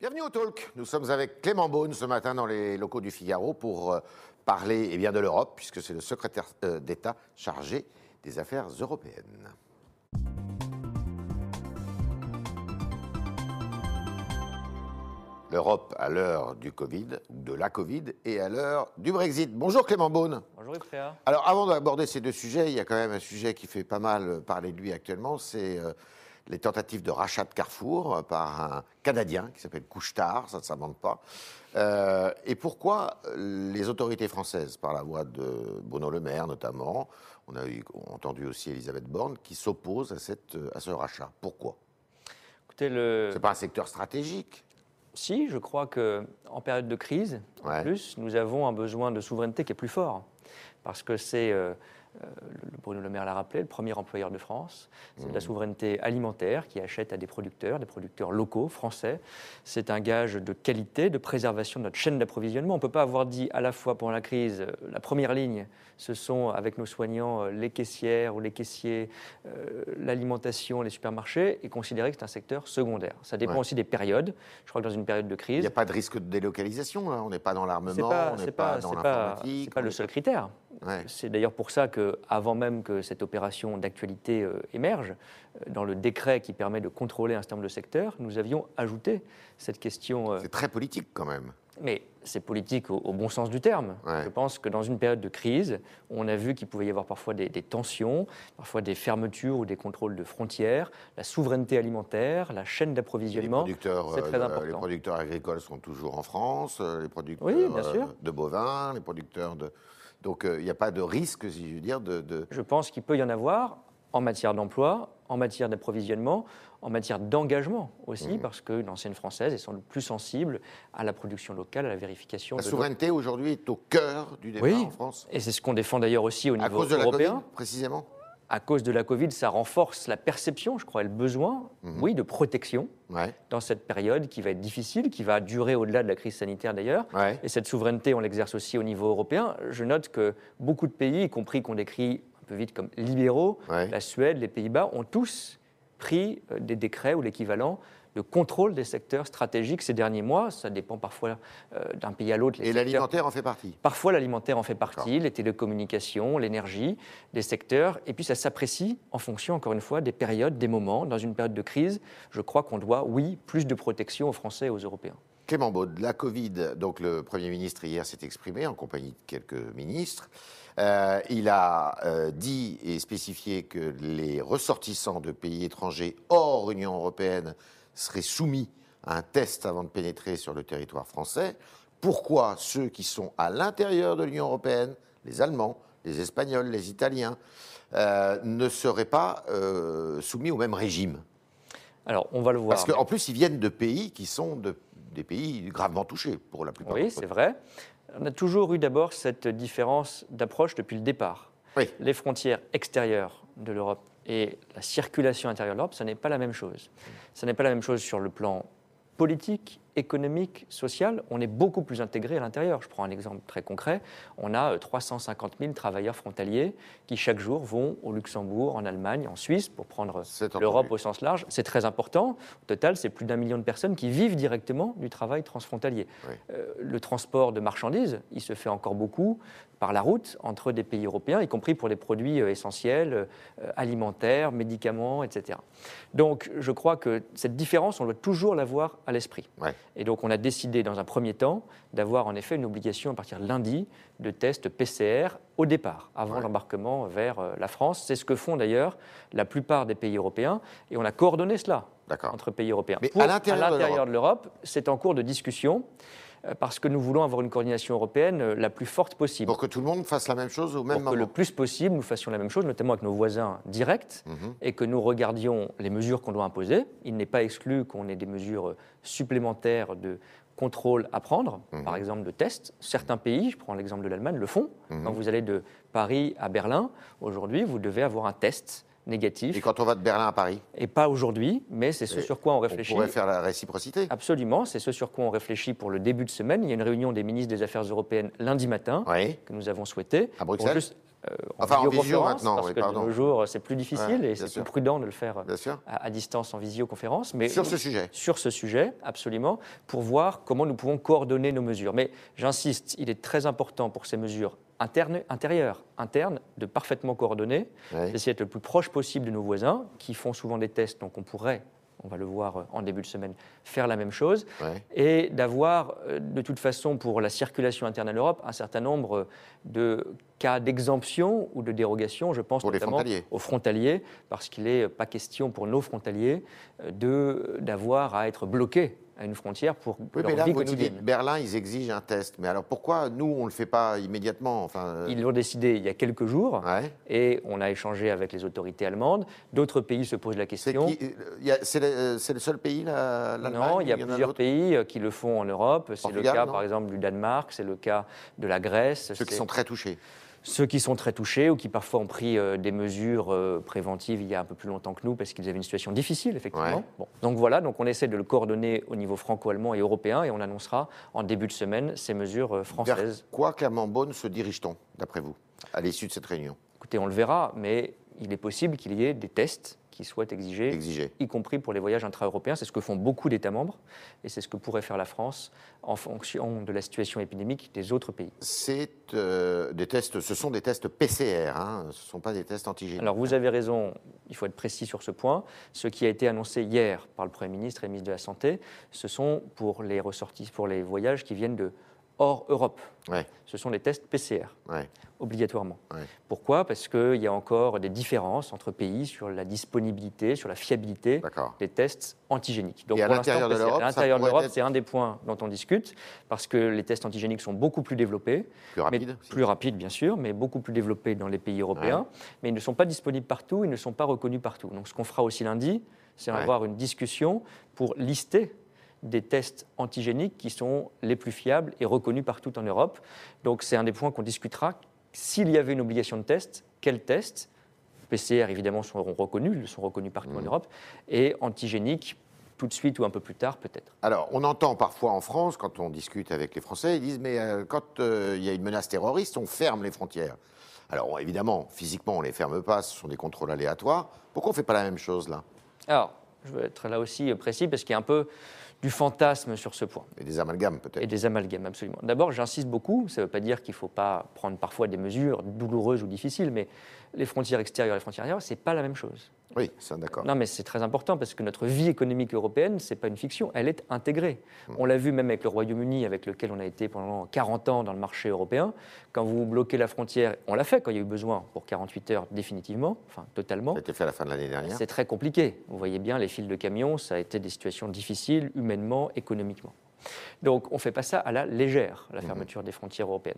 Bienvenue au Talk. Nous sommes avec Clément Beaune ce matin dans les locaux du Figaro pour euh, parler eh bien, de l'Europe, puisque c'est le secrétaire euh, d'État chargé des affaires européennes. L'Europe à l'heure du Covid, de la Covid, et à l'heure du Brexit. Bonjour Clément Beaune. Bonjour Yves. Alors avant d'aborder ces deux sujets, il y a quand même un sujet qui fait pas mal parler de lui actuellement, c'est euh, les tentatives de rachat de Carrefour euh, par un Canadien qui s'appelle Couchetard, ça ne s'invente pas. Euh, et pourquoi euh, les autorités françaises, par la voix de Bruno Le Maire notamment, on a eu- entendu aussi Elisabeth Borne, qui s'opposent à, cette, à ce rachat? Pourquoi? Écoutez, le... C'est pas un secteur stratégique? Si, je crois que en période de crise, Ouais. en plus, nous avons un besoin de souveraineté qui est plus fort. Parce que c'est, euh, Bruno Le Maire l'a rappelé, le premier employeur de France. C'est de la souveraineté alimentaire qui achète à des producteurs, des producteurs locaux, français. C'est un gage de qualité, de préservation de notre chaîne d'approvisionnement. On ne peut pas avoir dit à la fois pendant la crise, euh, la première ligne, ce sont avec nos soignants euh, les caissières ou les caissiers, euh, l'alimentation, les supermarchés, et considérer que c'est un secteur secondaire. Ça dépend Ouais. aussi des périodes. Je crois que dans une période de Il crise, n'y a pas de risque de délocalisation, là. on n'est pas dans l'armement, pas, on n'est pas, pas, dans pas, l'informatique. c'est pas on le n'est seul critère. Ouais. C'est d'ailleurs pour ça que, avant même que cette opération d'actualité euh, émerge, euh, dans le décret qui permet de contrôler un certain nombre de secteurs, nous avions ajouté cette question. euh, C'est très politique quand même. mais c'est politique au, au bon sens du terme. Ouais. Je pense que dans une période de crise, on a vu qu'il pouvait y avoir parfois des, des tensions, parfois des fermetures ou des contrôles de frontières, la souveraineté alimentaire, la chaîne Les d'approvisionnement. euh, les important. producteurs agricoles sont toujours en France, les producteurs Oui, de bovins, les producteurs de. Donc euh, il n'y a pas de risque, si je veux dire, de. de- Je pense qu'il peut y en avoir en matière d'emploi, en matière d'approvisionnement, en matière d'engagement aussi, Mmh. parce qu'une ancienne française est sans doute plus sensible à la production locale, à la vérification. La de- souveraineté aujourd'hui est au cœur du débat Oui. en France. Et c'est ce qu'on défend d'ailleurs aussi au À niveau cause de la européen. Covid, précisément. À cause de la Covid, ça renforce la perception, je crois, et le besoin, Mhm. oui, de protection Ouais, dans cette période qui va être difficile, qui va durer au-delà de la crise sanitaire d'ailleurs. ouais. Et cette souveraineté, on l'exerce aussi au niveau européen. Je note que beaucoup de pays, y compris qu'on décrit un peu vite comme libéraux, Ouais. la Suède, les Pays-Bas, ont tous pris euh, des décrets ou l'équivalent de contrôle des secteurs stratégiques ces derniers mois. Ça dépend parfois euh, d'un pays à l'autre. Et l'alimentaire en fait partie. Parfois, l'alimentaire en fait partie, les télécommunications, l'énergie, des secteurs. Et puis, ça s'apprécie en fonction, encore une fois, des périodes, des moments. Dans une période de crise, je crois qu'on doit, oui, plus de protection aux Français et aux Européens. Clément Beaune, la Covid, donc le Premier ministre hier s'est exprimé en compagnie de quelques ministres. Euh, il a euh, dit et spécifié que les ressortissants de pays étrangers hors Union européenne seraient soumis à un test avant de pénétrer sur le territoire français. Pourquoi ceux qui sont à l'intérieur de l'Union européenne, les Allemands, les Espagnols, les Italiens, euh, ne seraient pas euh, soumis au même régime? Alors, on va le voir. Parce qu'en plus, ils viennent de pays qui sont de- des pays gravement touchés pour la plupart. Oui, c'est vrai. On a toujours eu d'abord cette différence d'approche depuis le départ. Oui. Les frontières extérieures de l'Europe et la circulation intérieure de l'Europe, ce n'est pas la même chose. Ce n'est pas la même chose sur le plan politique, économique, social. On est beaucoup plus intégré à l'intérieur. Je prends un exemple très concret. On a euh, 350 000 travailleurs frontaliers qui chaque jour vont au Luxembourg, en Allemagne, en Suisse, pour prendre l'Europe au sens large. C'est très important. Au total, c'est plus d'un million de personnes qui vivent directement du travail transfrontalier. Oui. Euh, le transport de marchandises, il se fait encore beaucoup par la route entre des pays européens, y compris pour les produits euh, essentiels, euh, alimentaires, médicaments, etc. Donc je crois que cette différence, on doit toujours l'avoir à l'esprit. Ouais. Et donc on a décidé dans un premier temps d'avoir en effet une obligation à partir de lundi de tests PCR au départ, avant Ouais. l'embarquement vers euh, la France. C'est ce que font d'ailleurs la plupart des pays européens et on a coordonné cela entre pays européens. Mais Pour- à l'intérieur de l'Europe. c'est en cours de discussion parce que nous voulons avoir une coordination européenne euh, la plus forte possible. Pour que tout le monde fasse la même chose au même Pour que le moment. plus possible, nous fassions la même chose, notamment avec nos voisins directs, Mhm. et que nous regardions les mesures qu'on doit imposer. Il n'est pas exclu qu'on ait des mesures euh, supplémentaires de contrôle à prendre, Mhm. par exemple de tests. Certains pays, je prends l'exemple de l'Allemagne, le font. Mhm. Quand vous allez de Paris à Berlin, aujourd'hui, vous devez avoir un test négatif. Et quand on va de Berlin à Paris Et pas aujourd'hui, mais c'est ce Et sur quoi on réfléchit. On pourrait faire la réciprocité. Absolument, c'est ce sur quoi on réfléchit pour le début de semaine. Il y a une réunion des ministres des Affaires européennes lundi matin Oui. que nous avons souhaité. À Bruxelles juste, euh, Enfin, en visio maintenant, parce oui, que pardon. de nos jours, c'est plus difficile Ouais, et c'est plus prudent de le faire sûr. à, à distance en visioconférence. Mais Sur ce sujet. sur ce sujet, absolument, pour voir comment nous pouvons coordonner nos mesures. Mais j'insiste, il est très important pour ces mesures internes, intérieures, internes, de parfaitement coordonner, Oui. d'essayer d'être le plus proche possible de nos voisins, qui font souvent des tests, donc on pourrait, on va le voir euh, en début de semaine, faire la même chose, Ouais. et d'avoir, euh, de toute façon, pour la circulation interne à l'Europe, un certain nombre de cas d'exemption ou de dérogation, je pense Pour notamment frontaliers. aux frontaliers, parce qu'il n'est pas question pour nos frontaliers euh, d'avoir à être bloqués à une frontière pour Oui, leur mais là, vie vous nous quotidienne. dites, Berlin, ils exigent un test. Mais alors pourquoi nous, on ne le fait pas immédiatement enfin, euh, Ils l'ont décidé il y a quelques jours ouais. et on a échangé avec les autorités allemandes. D'autres pays se posent la question. euh, c'est le, c'est le seul pays, la- l'Allemagne Non, il y a plusieurs pays euh, qui le font en Europe. C'est le cas, par exemple, du Danemark, c'est le cas de la Grèce. Ceux qui sont très touchés. Ceux qui sont très touchés ou qui parfois ont pris euh, des mesures euh, préventives il y a un peu plus longtemps que nous parce qu'ils avaient une situation difficile, effectivement. Ouais. Bon. Donc voilà, donc on essaie de le coordonner au niveau franco-allemand et européen et on annoncera en début de semaine ces mesures euh, Vers françaises. quoi Clermont Beaune se dirige-t-on, d'après vous, à l'issue de cette réunion? Écoutez, on le verra, mais il est possible qu'il y ait des tests qui exigés Exigés. y compris pour les voyages intra-européens. C'est ce que font beaucoup d'États membres et c'est ce que pourrait faire la France en fonction de la situation épidémique des autres pays. C'est euh, des tests, ce sont des tests PCR, hein, ce ne sont pas des tests antigéniques. Alors vous avez raison, il faut être précis sur ce point. Ce qui a été annoncé hier par le Premier ministre et le ministre de la Santé, ce sont pour les ressortis, pour les voyages qui viennent de hors Europe. Ouais, Ce sont des tests PCR, ouais, obligatoirement. ouais. Pourquoi? Parce qu'il y a encore des différences entre pays sur la disponibilité, sur la fiabilité des tests antigéniques. Et à l'intérieur de l'Europe, être- c'est un des points dont on discute, parce que les tests antigéniques sont beaucoup plus développés. Plus rapide Mais aussi. plus rapide, bien sûr, mais beaucoup plus développé dans les pays européens. Mais ils ne sont pas disponibles partout, ils ne sont pas reconnus partout. Donc ce qu'on fera aussi lundi, c'est avoir une discussion pour lister des tests antigéniques qui sont les plus fiables et reconnus partout en Europe. Donc c'est un des points qu'on discutera. S'il y avait une obligation de test, quels tests PCR, évidemment, seront reconnus, ils sont reconnus partout Mmh. en Europe, et antigéniques, tout de suite ou un peu plus tard, peut-être. Alors, on entend parfois en France, quand on discute avec les Français, ils disent Mais euh, quand euh, il y a une menace terroriste, on ferme les frontières. Alors, évidemment, physiquement, on ne les ferme pas, ce sont des contrôles aléatoires. Pourquoi on ne fait pas la même chose là? Alors, je veux être là aussi précis parce qu'il y a un peu du fantasme sur ce point. Et des amalgames, Et peut-être. des amalgames, absolument. D'abord, j'insiste beaucoup, ça ne veut pas dire qu'il ne faut pas prendre parfois des mesures douloureuses ou difficiles, mais les frontières extérieures et les frontières intérieures, ce n'est pas la même chose. Oui, ça, d'accord. Non, mais c'est très important parce que notre vie économique européenne, ce n'est pas une fiction, elle est intégrée. On l'a vu même avec le Royaume-Uni, avec lequel on a été pendant 40 ans dans le marché européen. Quand vous bloquez la frontière, on l'a fait quand il y a eu besoin, pour 48 heures définitivement, enfin totalement. Ça a été fait à la fin de l'année dernière. C'est très compliqué. Vous voyez bien, les files de camions, ça a été des situations difficiles, humainement, économiquement. Donc on ne fait pas ça à la légère, la fermeture des frontières européennes.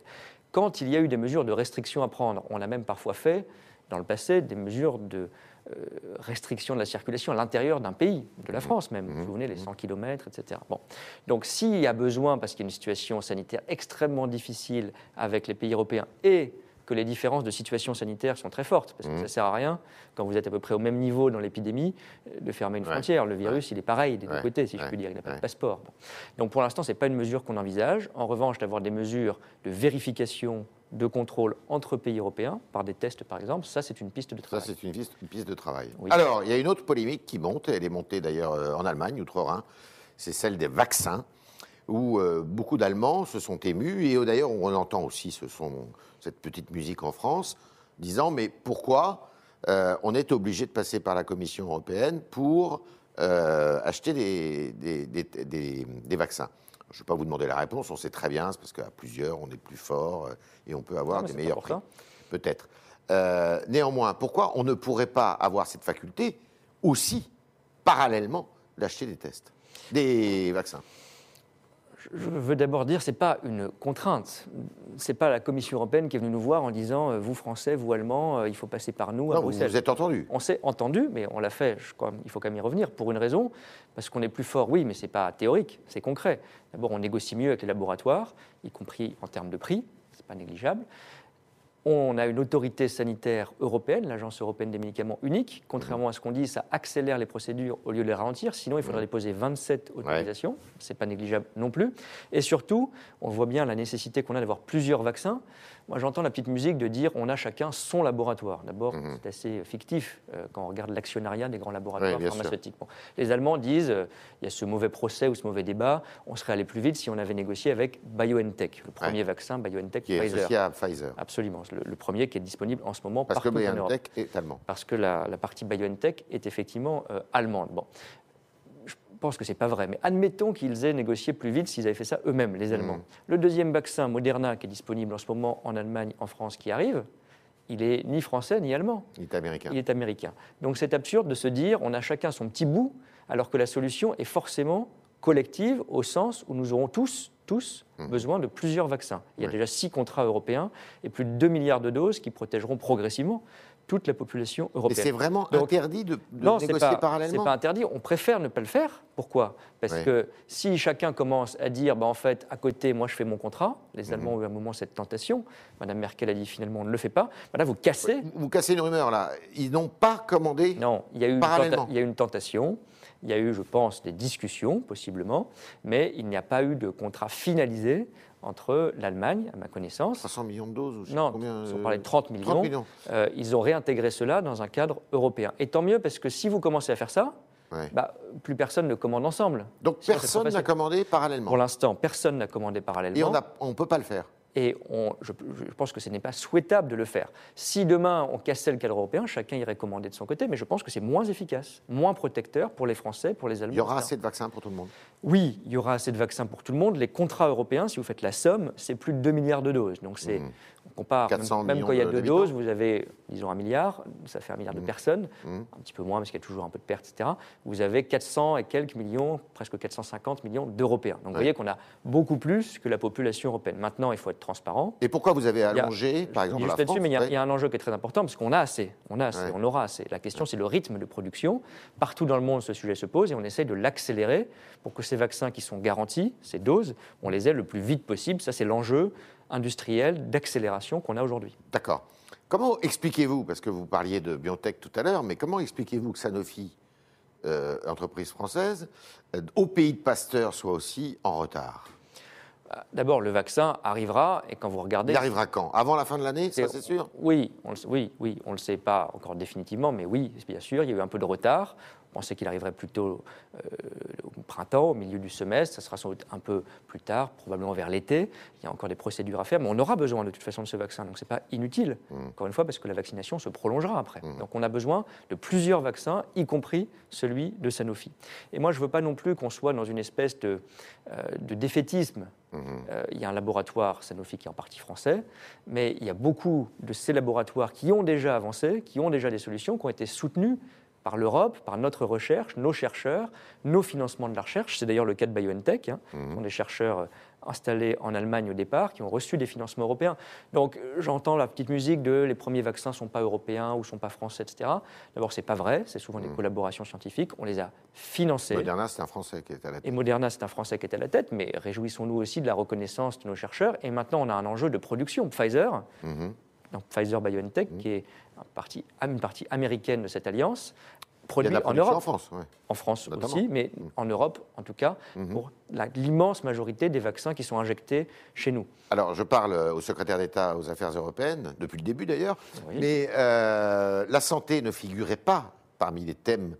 Quand il y a eu des mesures de restriction à prendre, on a même parfois fait, dans le passé, des mesures de restriction de la circulation à l'intérieur d'un pays, de la France même. Vous vous souvenez, les 100 km, etc. Bon. Donc s'il y a besoin, parce qu'il y a une situation sanitaire extrêmement difficile avec les pays européens et que les différences de situation sanitaire sont très fortes, parce que ça ne sert à rien, quand vous êtes à peu près au même niveau dans l'épidémie, euh, de fermer une Ouais. frontière. Le virus, il est pareil des deux côtés, si je puis dire, il n'a pas de passeport. Bon. Donc pour l'instant, ce n'est pas une mesure qu'on envisage. En revanche, d'avoir des mesures de vérification, de contrôle entre pays européens, par des tests par exemple, ça c'est une piste de Ça, travail. c'est une piste, une piste de travail. Oui. Alors, il y a une autre polémique qui monte, elle est montée d'ailleurs euh, en Allemagne, outre-Rhin, c'est celle des vaccins, où euh, beaucoup d'Allemands se sont émus, et euh, d'ailleurs on entend aussi ce son- cette petite musique en France, disant mais pourquoi euh, on est obligé de passer par la Commission européenne pour euh, acheter des, des- des- des- des vaccins? Je ne vais pas vous demander la réponse, on sait très bien, c'est parce qu'à plusieurs, on est plus fort euh, et on peut avoir Non, des meilleurs prix. Peut-être. Euh, néanmoins, pourquoi on ne pourrait pas avoir cette faculté aussi, parallèlement, d'acheter des tests, des vaccins? Je veux d'abord dire, ce n'est pas une contrainte. Ce n'est pas la Commission européenne qui est venue nous voir en disant euh, vous Français, vous Allemands, euh, il faut passer par nous à Non, vous Bruxelles. vous êtes entendu. On s'est entendu, mais on l'a fait, je crois, il faut quand même y revenir, pour une raison, parce qu'on est plus fort, oui, mais ce n'est pas théorique, c'est concret. D'abord, on négocie mieux avec les laboratoires, y compris en termes de prix, ce n'est pas négligeable. On a une autorité sanitaire européenne, l'Agence européenne des médicaments unique. Contrairement à ce qu'on dit, ça accélère les procédures au lieu de les ralentir. Sinon, il faudrait déposer 27 autorisations. Ce n'est pas négligeable non plus. Et surtout, on voit bien la nécessité qu'on a d'avoir plusieurs vaccins. Moi, j'entends la petite musique de dire on a chacun son laboratoire. D'abord, mhm. c'est assez fictif euh, quand on regarde l'actionnariat des grands laboratoires pharmaceutiques. les Allemands disent euh, il y a ce mauvais procès ou ce mauvais débat, on serait allé plus vite si on avait négocié avec BioNTech, le premier vaccin BioNTech qui est Pfizer. à Pfizer. Absolument, le, premier qui est disponible en ce moment Parce partout que BioNTech est allemand. Parce que la, partie BioNTech est effectivement euh, allemande. Bon, je pense que ce n'est pas vrai, mais admettons qu'ils aient négocié plus vite s'ils avaient fait ça eux-mêmes, les Allemands. Mmh. Le deuxième vaccin, Moderna, qui est disponible en ce moment en Allemagne, en France, qui arrive, il est ni français ni allemand. Il est américain. Il est américain. Donc c'est absurde de se dire on a chacun son petit bout, alors que la solution est forcément collective au sens où nous aurons tous, tous mmh. besoin de plusieurs vaccins. Il y a déjà six contrats européens et plus de 2 milliards de doses qui protégeront progressivement toute la population européenne. Mais c'est vraiment interdit de, de non, négocier pas, parallèlement C'est pas interdit, on préfère ne pas le faire. Pourquoi? Parce que si chacun commence à dire, bah, en fait, à côté, moi je fais mon contrat, les mhm. Allemands ont eu un moment cette tentation, Madame Merkel a dit finalement on ne le fait pas, bah, là vous cassez. Vous cassez une rumeur là, ils n'ont pas commandé Non, il y a eu parallèlement. il y a eu une tentation. Il y a eu, je pense, des discussions, possiblement, mais il n'y a pas eu de contrat finalisé entre l'Allemagne, à ma connaissance. 300 millions de doses ou Non, combien, on parlait de 30 millions. Euh, ils ont réintégré cela dans un cadre européen. Et tant mieux, parce que si vous commencez à faire ça, bah, plus personne ne commande ensemble. Donc personne n'a commandé parallèlement Pour l'instant, personne n'a commandé parallèlement. Et on ne peut pas le faire et je, pense que ce n'est pas souhaitable de le faire. Si demain on cassait le cadre européen, chacun irait commander de son côté, mais je pense que c'est moins efficace, moins protecteur pour les Français, pour les Allemands. Il y aura assez de vaccins pour tout le monde Oui, il y aura assez de vaccins pour tout le monde. Les contrats européens, si vous faites la somme, c'est plus de 2 milliards de doses. Donc c'est, mmh. On compare, même, quand il y a deux doses, vous avez, disons, un milliard, ça fait un milliard de mmh. personnes, mmh. un petit peu moins parce qu'il y a toujours un peu de pertes, etc. Vous avez 400 et quelques millions, presque 450 millions d'Européens. Donc vous voyez qu'on a beaucoup plus que la population européenne. Maintenant, il faut être transparent. Et pourquoi vous avez allongé, par exemple, la France mais il y, a, un enjeu qui est très important, parce qu'on a assez, on a assez, on aura assez. La question, c'est le rythme de production. Partout dans le monde, ce sujet se pose et on essaye de l'accélérer pour que ces vaccins qui sont garantis, ces doses, on les ait le plus vite possible. Ça, c'est l'enjeu industriel d'accélération qu'on a aujourd'hui. D'accord. Comment expliquez-vous, parce que vous parliez de biotech tout à l'heure, mais comment expliquez-vous que Sanofi, euh, entreprise française, euh, au pays de Pasteur, soit aussi en retard? D'abord, le vaccin arrivera, et quand vous regardez... Il arrivera quand? Avant la fin de l'année, ça c'est sûr? Oui, on oui, oui, on ne le sait pas encore définitivement, mais oui, bien sûr, il y a eu un peu de retard. On pensait qu'il arriverait plutôt euh, au printemps, au milieu du semestre. Ça sera sans doute un peu plus tard, probablement vers l'été. Il y a encore des procédures à faire, mais on aura besoin de toute façon de ce vaccin. Donc ce n'est pas inutile, mmh. encore une fois, parce que la vaccination se prolongera après. Mmh. Donc on a besoin de plusieurs vaccins, y compris celui de Sanofi. Et moi, je ne veux pas non plus qu'on soit dans une espèce de, euh, de défaitisme. Mmh. Euh, il y a un laboratoire Sanofi qui est en partie français, mais il y a beaucoup de ces laboratoires qui ont déjà avancé, qui ont déjà des solutions, qui ont été soutenues par l'Europe, par notre recherche, nos chercheurs, nos financements de la recherche. C'est d'ailleurs le cas de BioNTech. Hein. Mmh. Ce sont des chercheurs euh, installés en Allemagne au départ qui ont reçu des financements européens. Donc euh, j'entends la petite musique de les premiers vaccins ne sont pas européens ou ne sont pas français, etc. D'abord, ce n'est pas vrai. C'est souvent des mmh. collaborations scientifiques. On les a financés. Moderna, c'est un Français qui est à la tête. Et Moderna, c'est un Français qui est à la tête. Mais réjouissons-nous aussi de la reconnaissance de nos chercheurs. Et maintenant, on a un enjeu de production. Pfizer. Mmh. Donc Pfizer BioNTech, qui est partie, une partie américaine de cette alliance, produit en Europe. En France, En France aussi, mais mm. en Europe, en tout cas, mm-hmm. pour l'immense majorité des vaccins qui sont injectés chez nous. Alors, je parle au secrétaire d'État aux Affaires européennes, depuis le début d'ailleurs, mais euh, la santé ne figurait pas parmi les thèmes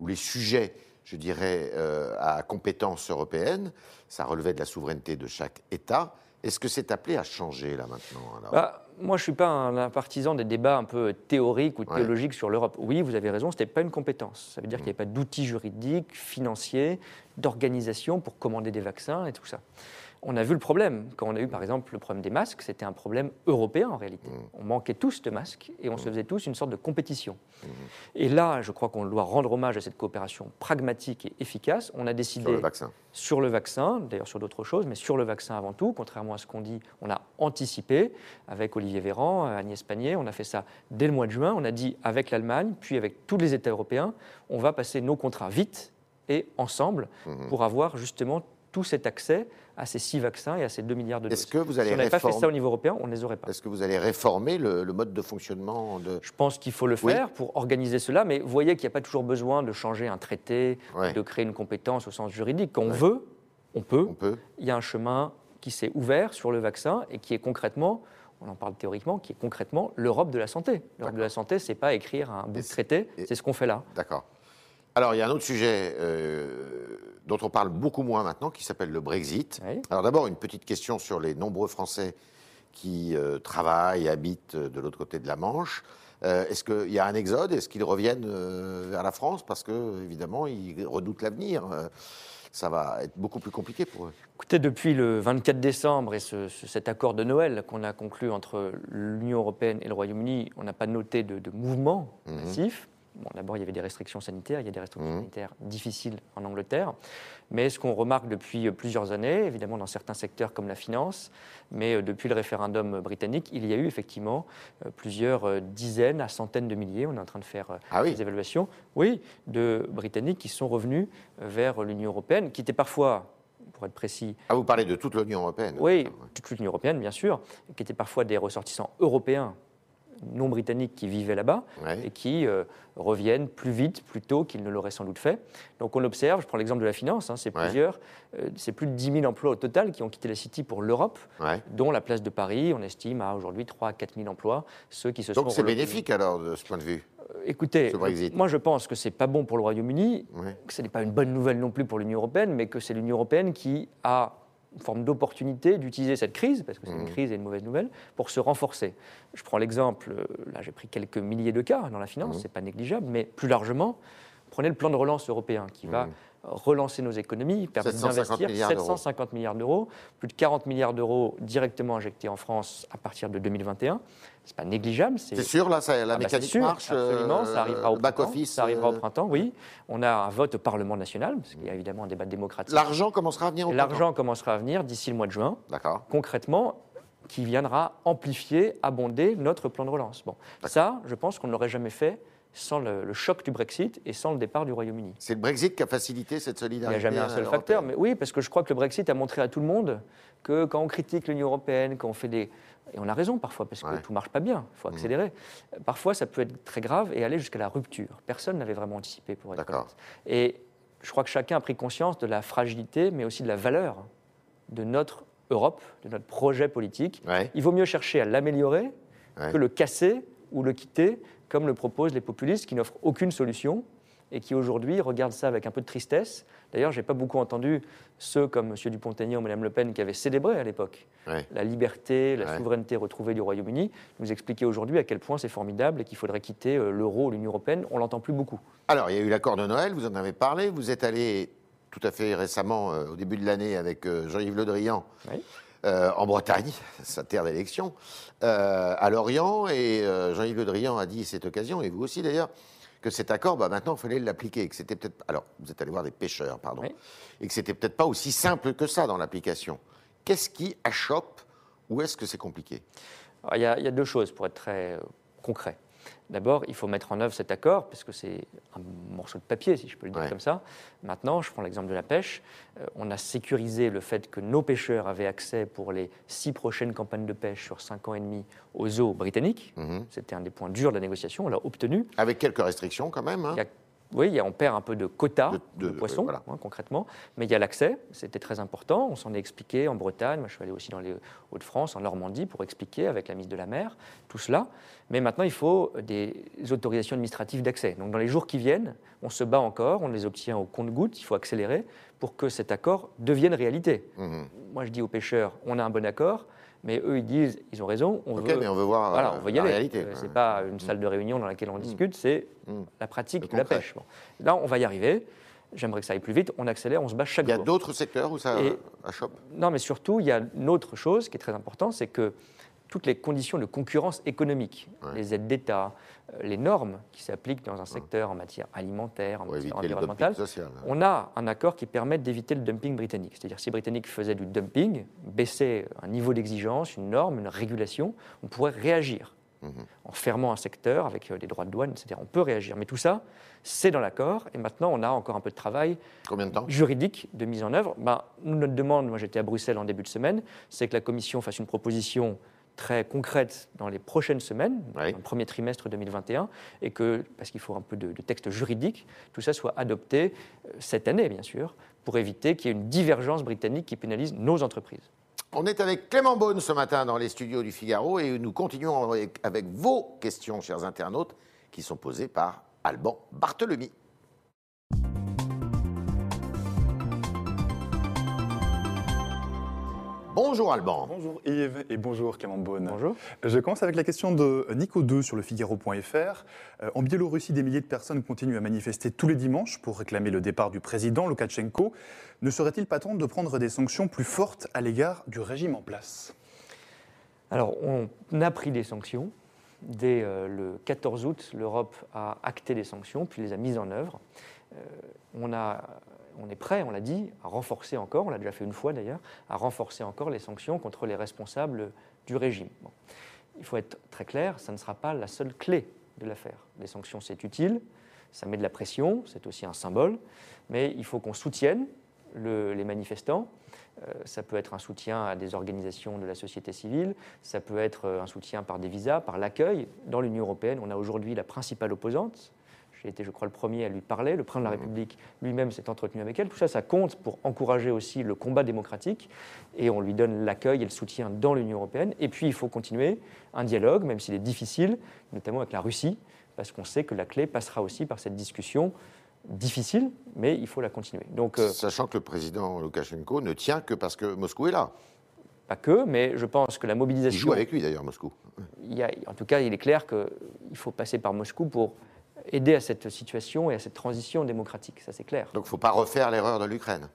ou les sujets, je dirais, euh, à compétence européenne. Ça relevait de la souveraineté de chaque État. Est-ce que c'est appelé à changer là maintenant bah, moi, je ne suis pas un, partisan des débats un peu théoriques ou théologiques sur l'Europe. Oui, vous avez raison, ce n'était pas une compétence. Ça veut dire qu'il n'y avait pas d'outils juridiques, financiers, d'organisation pour commander des vaccins et tout ça on a vu le problème. Quand on a eu par exemple le problème des masques, c'était un problème européen en réalité. Mmh. On manquait tous de masques et on se mmh. faisait tous une sorte de compétition. Mmh. Et là, je crois qu'on doit rendre hommage à cette coopération pragmatique et efficace. On a décidé sur le vaccin, sur le vaccin d'ailleurs sur d'autres choses, mais sur le vaccin avant tout, contrairement à ce qu'on dit, on a anticipé avec Olivier Véran, Agnès Pannier, on a fait ça dès le mois de juin. On a dit avec l'Allemagne, puis avec tous les États européens, on va passer nos contrats vite et ensemble pour avoir justement tout cet accès à ces six vaccins et à ces 2 milliards de doses. Est-ce que vous allez si on n'avait pas fait ça au niveau européen, on ne les aurait pas. Est-ce que vous allez réformer le, le mode de fonctionnement de... Je pense qu'il faut le Oui. faire pour organiser cela, mais vous voyez qu'il n'y a pas toujours besoin de changer un traité, Ouais. de créer une compétence au sens juridique. Quand on veut, on peut. On peut Il y a un chemin qui s'est ouvert sur le vaccin et qui est concrètement, on en parle théoriquement, qui est concrètement l'Europe de la santé. L'Europe de la santé, c'est pas écrire un bout de traité, c'est ce qu'on fait là. D'accord. Alors, il y a un autre sujet euh, dont on parle beaucoup moins maintenant, qui s'appelle le Brexit. Oui. Alors d'abord, une petite question sur les nombreux Français qui euh, travaillent, habitent euh, de l'autre côté de la Manche. Euh, Est-ce qu'il y a un exode? Est-ce qu'ils reviennent euh, vers la France? Parce que, évidemment, ils redoutent l'avenir. Euh, ça va être beaucoup plus compliqué pour eux. Écoutez, depuis le 24 décembre et ce- ce- cet accord de Noël qu'on a conclu entre l'Union européenne et le Royaume-Uni, on n'a pas noté de, de mouvement Mhm. massif. Bon, D'abord, il y avait des restrictions sanitaires, il y a des restrictions Mhm. sanitaires difficiles en Angleterre. Mais ce qu'on remarque depuis plusieurs années, évidemment dans certains secteurs comme la finance, mais euh, depuis le référendum britannique, il y a eu effectivement euh, plusieurs euh, dizaines à centaines de milliers, on est en train de faire euh, Ah oui des évaluations, oui, de Britanniques qui sont revenus euh, vers l'Union européenne, qui étaient parfois, pour être précis, Ah, vous parlez de toute l'Union européenne oui, toute l'Union européenne, bien sûr, qui étaient parfois des ressortissants européens non britanniques qui vivaient là-bas Ouais. et qui euh, reviennent plus vite, plus tôt qu'ils ne l'auraient sans doute fait. Donc on observe, je prends l'exemple de la finance, hein, c'est Ouais. plusieurs, euh, c'est plus de 10 000 emplois au total qui ont quitté la City pour l'Europe, Ouais. dont la place de Paris, on estime à aujourd'hui 3 à 4 000 emplois, ceux qui se sont... Donc c'est bénéfique alors de ce point de vue. Euh, Écoutez, moi je pense que c'est pas bon pour le Royaume-Uni, que ce n'est pas une bonne nouvelle non plus pour l'Union européenne, mais que c'est l'Union européenne qui a une forme d'opportunité d'utiliser cette crise, parce que c'est une crise et une mauvaise nouvelle, pour se renforcer. Je prends l'exemple, euh, là j'ai pris quelques milliers de cas dans la finance, Mhm. c'est pas négligeable, mais plus largement, prenez le plan de relance européen qui va Mhm. Relancer nos économies, permettre 750 d'investir milliards d'euros. 750 milliards d'euros, plus de 40 milliards d'euros directement injectés en France à partir de 2021. C'est pas négligeable, C'est sûr, là, ça, la ah bah, mécanique c'est sûr, marche Absolument, euh, ça arrivera au printemps. office, ça arrivera au euh, printemps, oui. On a un vote au Parlement national, parce qu'il y a évidemment un débat démocratique. L'argent commencera à venir au L'argent commencera à venir d'ici le mois de juin. D'accord. concrètement, qui viendra amplifier, abonder notre plan de relance. Bon, ça, je pense qu'on ne l'aurait jamais fait sans le, le choc du Brexit et sans le départ du Royaume-Uni. C'est le Brexit qui a facilité cette Il solidarité. n'y a jamais un seul facteur, mais oui, parce que je crois que le Brexit a montré à tout le monde que quand on critique l'Union européenne, quand on fait des... Et on a raison parfois, parce que Ouais. tout ne marche pas bien, il faut Mhm. accélérer. Parfois, ça peut être très grave et aller jusqu'à la rupture. Personne n'avait vraiment anticipé pour être D'accord. honnête. Et je crois que chacun a pris conscience de la fragilité, mais aussi de la valeur de notre Europe, de notre projet politique. Ouais. Il vaut mieux chercher à l'améliorer Ouais. que le casser ou le quitter, comme le proposent les populistes qui n'offrent aucune solution et qui aujourd'hui regardent ça avec un peu de tristesse. D'ailleurs, je n'ai pas beaucoup entendu ceux comme M. Dupont-Aignan ou Mme Le Pen qui avaient célébré à l'époque Ouais. la liberté, la Ouais. souveraineté retrouvée du Royaume-Uni, nous expliquer aujourd'hui à quel point c'est formidable et qu'il faudrait quitter euh, l'euro ou l'Union européenne. On l'entend plus beaucoup. Alors, il y a eu l'accord de Noël, vous en avez parlé. Vous êtes allé tout à fait récemment, euh, au début de l'année, avec euh, Jean-Yves Le Drian Oui. Euh, en Bretagne, sa terre d'élection, euh, à Lorient. Et euh, Jean-Yves Le Drian a dit à cette occasion, et vous aussi d'ailleurs, que cet accord, bah, maintenant, il fallait l'appliquer. Que c'était peut-être. Alors, vous êtes allé voir des pêcheurs, pardon. Oui. Et que c'était peut-être pas aussi simple que ça dans l'application. Qu'est-ce qui achoppe ou est-ce que c'est compliqué? Alors, il, y a, il y a deux choses pour être très concret. D'abord, il faut mettre en œuvre cet accord, parce que c'est un morceau de papier, si je peux le dire Ouais. comme ça. Maintenant, je prends l'exemple de la pêche. Euh, on a sécurisé le fait que nos pêcheurs avaient accès pour les six prochaines campagnes de pêche sur cinq ans et demi aux eaux britanniques. Mhm. C'était un des points durs de la négociation, on l'a obtenu. Avec quelques restrictions quand même. hein. Il y a- oui, on perd un peu de quotas De- de, de- poissons, voilà. hein, concrètement, mais il y a l'accès, c'était très important. On s'en est expliqué en Bretagne, moi je suis allé aussi dans les Hauts-de-France, en Normandie, pour expliquer avec la ministre de la Mer tout cela. Mais maintenant, il faut des autorisations administratives d'accès. Donc dans les jours qui viennent, on se bat encore, on les obtient au compte-gouttes, il faut accélérer pour que cet accord devienne réalité. Mhm. Moi je dis aux pêcheurs, on a un bon accord, mais eux ils disent, ils ont raison, on Ok, veut mais on veut voir voilà, euh, on veut y la aller. réalité. Euh, quoi. c'est pas une salle de réunion dans laquelle on discute, c'est Mm. la pratique de la pêche. Bon. Là, on va y arriver. J'aimerais que ça aille plus vite. On accélère, on se bat chaque Il y a jour. d'autres secteurs où ça achoppe Non, mais surtout, il y a une autre chose qui est très importante, c'est que toutes les conditions de concurrence économique, Ouais. les aides d'État, euh, les normes qui s'appliquent dans un secteur en matière alimentaire, en matière environnementale, social. on a un accord qui permet d'éviter le dumping britannique. C'est-à-dire si les Britanniques faisaient du dumping, baissaient un niveau d'exigence, une norme, une régulation, on pourrait réagir en fermant un secteur avec des droits de douane, etc. On peut réagir. Mais tout ça, c'est dans l'accord. Et maintenant, on a encore un peu de travail Combien de temps? juridique de mise en œuvre. Ben, notre demande, moi j'étais à Bruxelles en début de semaine, c'est que la Commission fasse une proposition très concrète dans les prochaines semaines, Oui. dans le premier trimestre 2021, et que, parce qu'il faut un peu de, de texte juridique, tout ça soit adopté euh, cette année, bien sûr, pour éviter qu'il y ait une divergence britannique qui pénalise nos entreprises. On est avec Clément Beaune ce matin dans les studios du Figaro et nous continuons avec, avec vos questions, chers internautes, qui sont posées par Alban Barthelemy. Bonjour Alban. Bonjour Yves et bonjour Clément Beaune. Bonjour. Je commence avec la question de Nico 2 sur le Figaro.fr. Euh, en Biélorussie, des milliers de personnes continuent à manifester tous les dimanches pour réclamer le départ du président Loukachenko. Ne serait-il pas temps de prendre des sanctions plus fortes à l'égard du régime en place? Alors, on a pris des sanctions. Dès euh, le 14 août, l'Europe a acté des sanctions, puis les a mises en œuvre. Euh, on, a, on est prêt, on l'a dit, à renforcer encore, on l'a déjà fait une fois d'ailleurs, à renforcer encore les sanctions contre les responsables du régime. Il faut être très clair, ça ne sera pas la seule clé de l'affaire. Les sanctions, c'est utile, ça met de la pression, c'est aussi un symbole, mais il faut qu'on soutienne le- les manifestants. Euh, ça peut être un soutien à des organisations de la société civile, ça peut être euh, un soutien par des visas, par l'accueil. Dans l'Union européenne, on a aujourd'hui la principale opposante. J'ai été, je crois, le premier à lui parler. Le président de la République lui-même s'est entretenu avec elle. Tout ça, ça compte pour encourager aussi le combat démocratique. Et on lui donne l'accueil et le soutien dans l'Union européenne. Et puis, il faut continuer un dialogue, même s'il est difficile, notamment avec la Russie, parce qu'on sait que la clé passera aussi par cette discussion difficile, mais il faut la continuer. Donc, euh, Sachant que le président Loukachenko ne tient que parce que Moscou est là. pas que, mais je pense que la Il mobilisation. joue avec lui d'ailleurs, Moscou. il y a- en tout cas, il est clair qu'il faut passer par Moscou pour aider à cette situation et à cette transition démocratique. Ça, c'est clair. Donc il ne faut pas refaire l'erreur de l'Ukraine.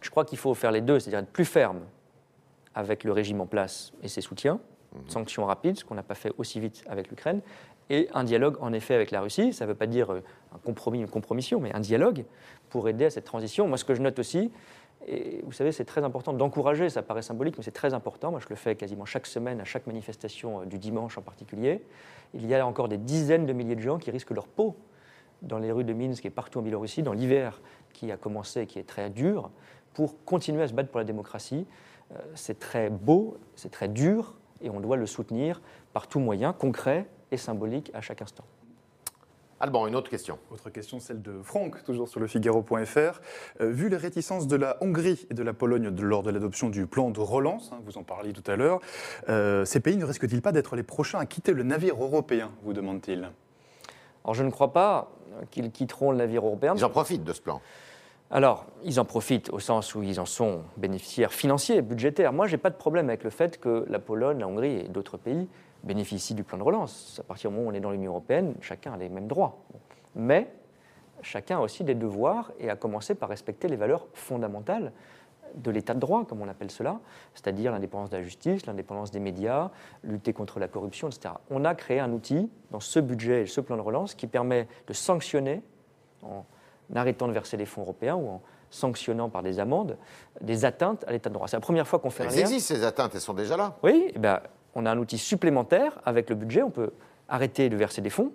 Je crois qu'il faut faire les deux, c'est-à-dire être plus ferme avec le régime en place et ses soutiens, sanctions rapides, ce qu'on n'a pas fait aussi vite avec l'Ukraine, et un dialogue en effet avec la Russie. Ça ne veut pas dire euh, un compromis, une compromission, mais un dialogue pour aider à cette transition. Moi, ce que je note aussi, et vous savez, c'est très important d'encourager, ça paraît symbolique, mais c'est très important. Moi, je le fais quasiment chaque semaine, à chaque manifestation euh, du dimanche en particulier. Il y a encore des dizaines de milliers de gens qui risquent leur peau dans les rues de Minsk et partout en Biélorussie, dans l'hiver qui a commencé et qui est très dur, pour continuer à se battre pour la démocratie. Euh, C'est très beau, c'est très dur, et on doit le soutenir par tout moyen, concret et symbolique à chaque instant. Alban, une autre question. Autre question, celle de Franck, toujours sur le Figaro.fr. Euh, vu les réticences de la Hongrie et de la Pologne de- lors de l'adoption du plan de relance, hein, vous en parliez tout à l'heure, euh, ces pays ne risquent-ils pas d'être les prochains à quitter le navire européen, vous demande-t-il Alors je ne crois pas qu'ils quitteront le navire européen. Ils en profitent de ce plan. Alors, ils en profitent au sens où ils en sont bénéficiaires financiers, budgétaires. Moi, je n'ai pas de problème avec le fait que la Pologne, la Hongrie et d'autres pays bénéficient du plan de relance. À partir du moment où on est dans l'Union européenne, chacun a les mêmes droits. Mais chacun a aussi des devoirs, et à commencer par respecter les valeurs fondamentales de l'état de droit, comme on appelle cela, c'est-à-dire l'indépendance de la justice, l'indépendance des médias, lutter contre la corruption, etc. On a créé un outil dans ce budget et ce plan de relance qui permet de sanctionner en arrêtant de verser les fonds européens ou en sanctionnant par des amendes des atteintes à l'état de droit. C'est la première fois qu'on fait un Elles lien. existent, ces atteintes, elles sont déjà là. Oui, eh ben, on a un outil supplémentaire avec le budget. On peut arrêter de verser des fonds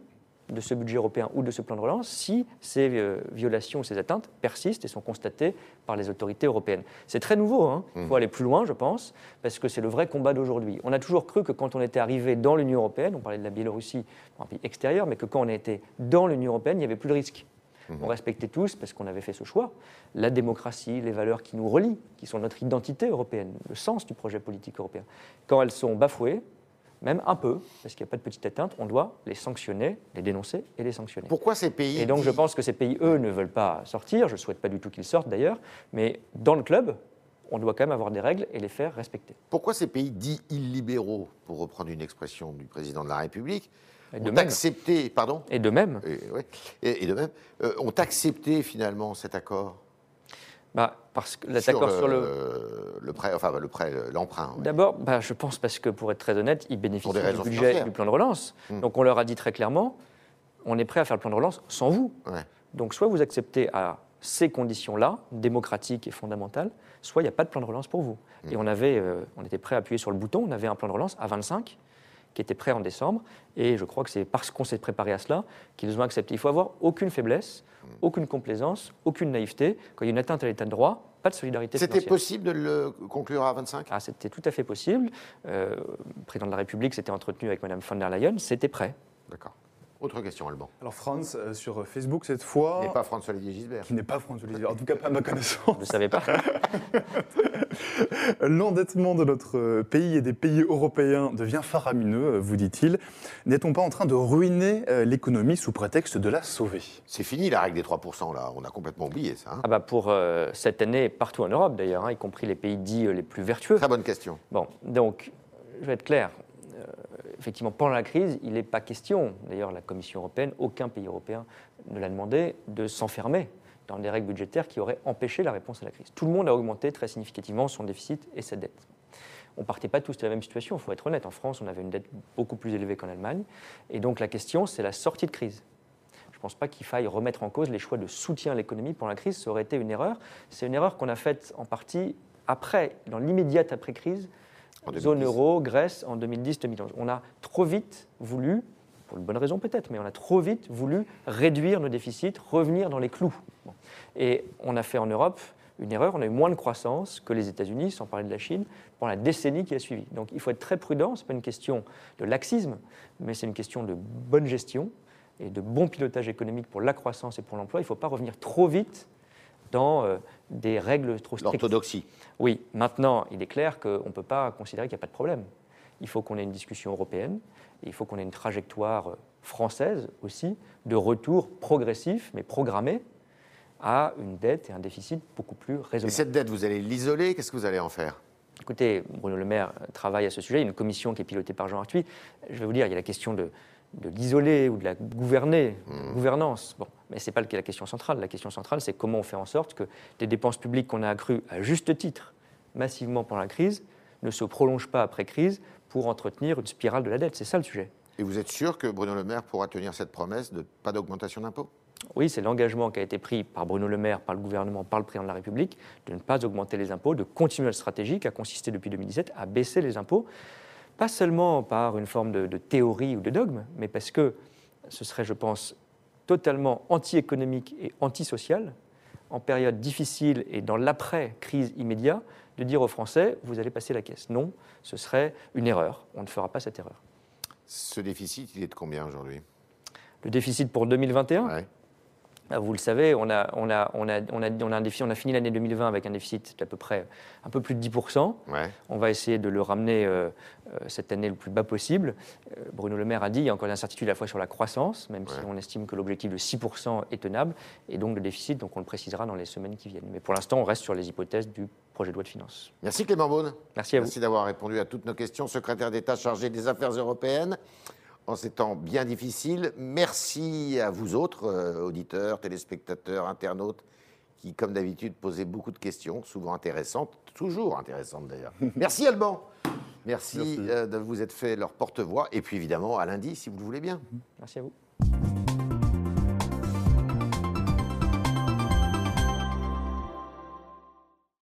de ce budget européen ou de ce plan de relance si ces euh, violations ou ces atteintes persistent et sont constatées par les autorités européennes. C'est très nouveau, hein. il faut aller plus loin, je pense, parce que c'est le vrai combat d'aujourd'hui. On a toujours cru que quand on était arrivé dans l'Union européenne, on parlait de la Biélorussie, un pays extérieur, mais que quand on était dans l'Union européenne, il n'y avait plus de risque. On respectait tous, parce qu'on avait fait ce choix, la démocratie, les valeurs qui nous relient, qui sont notre identité européenne, le sens du projet politique européen. Quand elles sont bafouées, même un peu, parce qu'il n'y a pas de petite atteinte, on doit les sanctionner, les dénoncer et les sanctionner. Pourquoi ces pays Et donc je pense que ces pays, eux, ne veulent pas sortir, je ne souhaite pas du tout qu'ils sortent d'ailleurs, mais dans le club, on doit quand même avoir des règles et les faire respecter. Pourquoi ces pays dits illibéraux, pour reprendre une expression du président de la République, Et de ont même. accepté, pardon, Et de même, et, ouais, et- et de même, euh, ont accepté finalement cet accord? Bah, parce que l'accord sur le... le prêt, enfin le prêt, l'emprunt. D'abord, bah, je pense parce que pour être très honnête, ils bénéficient du budget du plan de relance. Mm. Donc on leur a dit très clairement, on est prêt à faire le plan de relance sans vous. Ouais. Donc soit vous acceptez à ces conditions-là, démocratiques et fondamentales, soit il n'y a pas de plan de relance pour vous. Mm. Et on, avait, euh, on était prêt à appuyer sur le bouton, on avait un plan de relance à 25 qui était prêt en décembre. Et je crois que c'est parce qu'on s'est préparé à cela qu'ils ont accepté. Il faut avoir aucune faiblesse, aucune complaisance, aucune naïveté. Quand il y a une atteinte à l'état de droit, pas de solidarité C'était possible de le conclure à 25 ah, C'était tout à fait possible. Euh, le président de la République s'était entretenu avec Mme von der Leyen, c'était prêt. D'accord. Autre question, Alban. Alors, France, euh, sur Facebook cette fois. Qui n'est pas François-Olivier Gisbert. Qui n'est pas François-Olivier Gisbert, en tout cas pas à ma connaissance. Je ne savais pas. L'endettement de notre pays et des pays européens devient faramineux, vous dit-il. N'est-on pas en train de ruiner euh, l'économie sous prétexte de la sauver? C'est fini la règle des 3%, là. On a complètement oublié ça. Hein. ah bah pour euh, cette année, partout en Europe d'ailleurs, hein, y compris les pays dits les plus vertueux. Très bonne question. Bon, donc, je vais être clair effectivement, pendant la crise, il n'est pas question, d'ailleurs la Commission européenne, aucun pays européen ne l'a demandé, de s'enfermer dans des règles budgétaires qui auraient empêché la réponse à la crise. Tout le monde a augmenté très significativement son déficit et sa dette. On ne partait pas tous de la même situation, il faut être honnête. En France, on avait une dette beaucoup plus élevée qu'en Allemagne. Et donc la question, c'est la sortie de crise. Je ne pense pas qu'il faille remettre en cause les choix de soutien à l'économie pendant la crise. Ça aurait été une erreur. C'est une erreur qu'on a faite en partie après, dans l'immédiate après-crise, zone euro, Grèce en 2010-2011. On a trop vite voulu, pour une bonne raison peut-être, mais on a trop vite voulu réduire nos déficits, revenir dans les clous. Et on a fait en Europe une erreur, on a eu moins de croissance que les États-Unis, sans parler de la Chine, pendant la décennie qui a suivi. Donc il faut être très prudent, ce n'est pas une question de laxisme, mais c'est une question de bonne gestion et de bon pilotage économique pour la croissance et pour l'emploi. Il ne faut pas revenir trop vite dans euh, des règles trop strictes. L'orthodoxie. Oui, maintenant, il est clair qu'on ne peut pas considérer qu'il n'y a pas de problème. Il faut qu'on ait une discussion européenne, et il faut qu'on ait une trajectoire euh, française aussi de retour progressif, mais programmé, à une dette et un déficit beaucoup plus raisonnable. Et cette dette, vous allez l'isoler? Qu'est-ce que vous allez en faire? Écoutez, Bruno Le Maire travaille à ce sujet. Il y a une commission qui est pilotée par Jean Arthuis. Je vais vous dire, il y a la question de de l'isoler ou de la gouverner, mmh. gouvernance. Bon, mais ce n'est pas la question centrale. La question centrale, c'est comment on fait en sorte que des dépenses publiques qu'on a accrues à juste titre massivement pendant la crise ne se prolongent pas après crise pour entretenir une spirale de la dette. C'est ça le sujet. Et vous êtes sûr que Bruno Le Maire pourra tenir cette promesse de pas d'augmentation d'impôts? Oui, c'est l'engagement qui a été pris par Bruno Le Maire, par le gouvernement, par le président de la République, de ne pas augmenter les impôts, de continuer la stratégie qui a consisté depuis 2017 à baisser les impôts pas seulement par une forme de, théorie ou de dogme, mais parce que ce serait, je pense, totalement anti-économique et antisocial, en période difficile et dans l'après-crise immédiat, de dire aux Français, vous allez passer la caisse. Non, ce serait une erreur. On ne fera pas cette erreur. Ce déficit, il est de combien aujourd'hui? Le déficit pour 2021 ah, vous le savez, on a, on a, on a, on a, on a, un déficit, on a fini l'année 2020 avec un déficit d'à peu près un peu plus de 10%. On va essayer de le ramener euh, euh, cette année le plus bas possible. Euh, Bruno Le Maire a dit qu'il y a encore une incertitude à la fois sur la croissance, même si on estime que l'objectif de 6% est tenable, et donc le déficit, donc on le précisera dans les semaines qui viennent. Mais pour l'instant, on reste sur les hypothèses du projet de loi de finances. Merci Clément Beaune. Merci à vous. Merci d'avoir répondu à toutes nos questions. Secrétaire d'État chargé des affaires européennes en ces temps bien difficiles. Merci à vous autres, euh, auditeurs, téléspectateurs, internautes, qui, comme d'habitude, posaient beaucoup de questions, souvent intéressantes, toujours intéressantes d'ailleurs. Merci Alban. Merci, Merci. Euh, de vous être fait leur porte-voix. Et puis évidemment, à lundi, si vous le voulez bien. Merci à vous.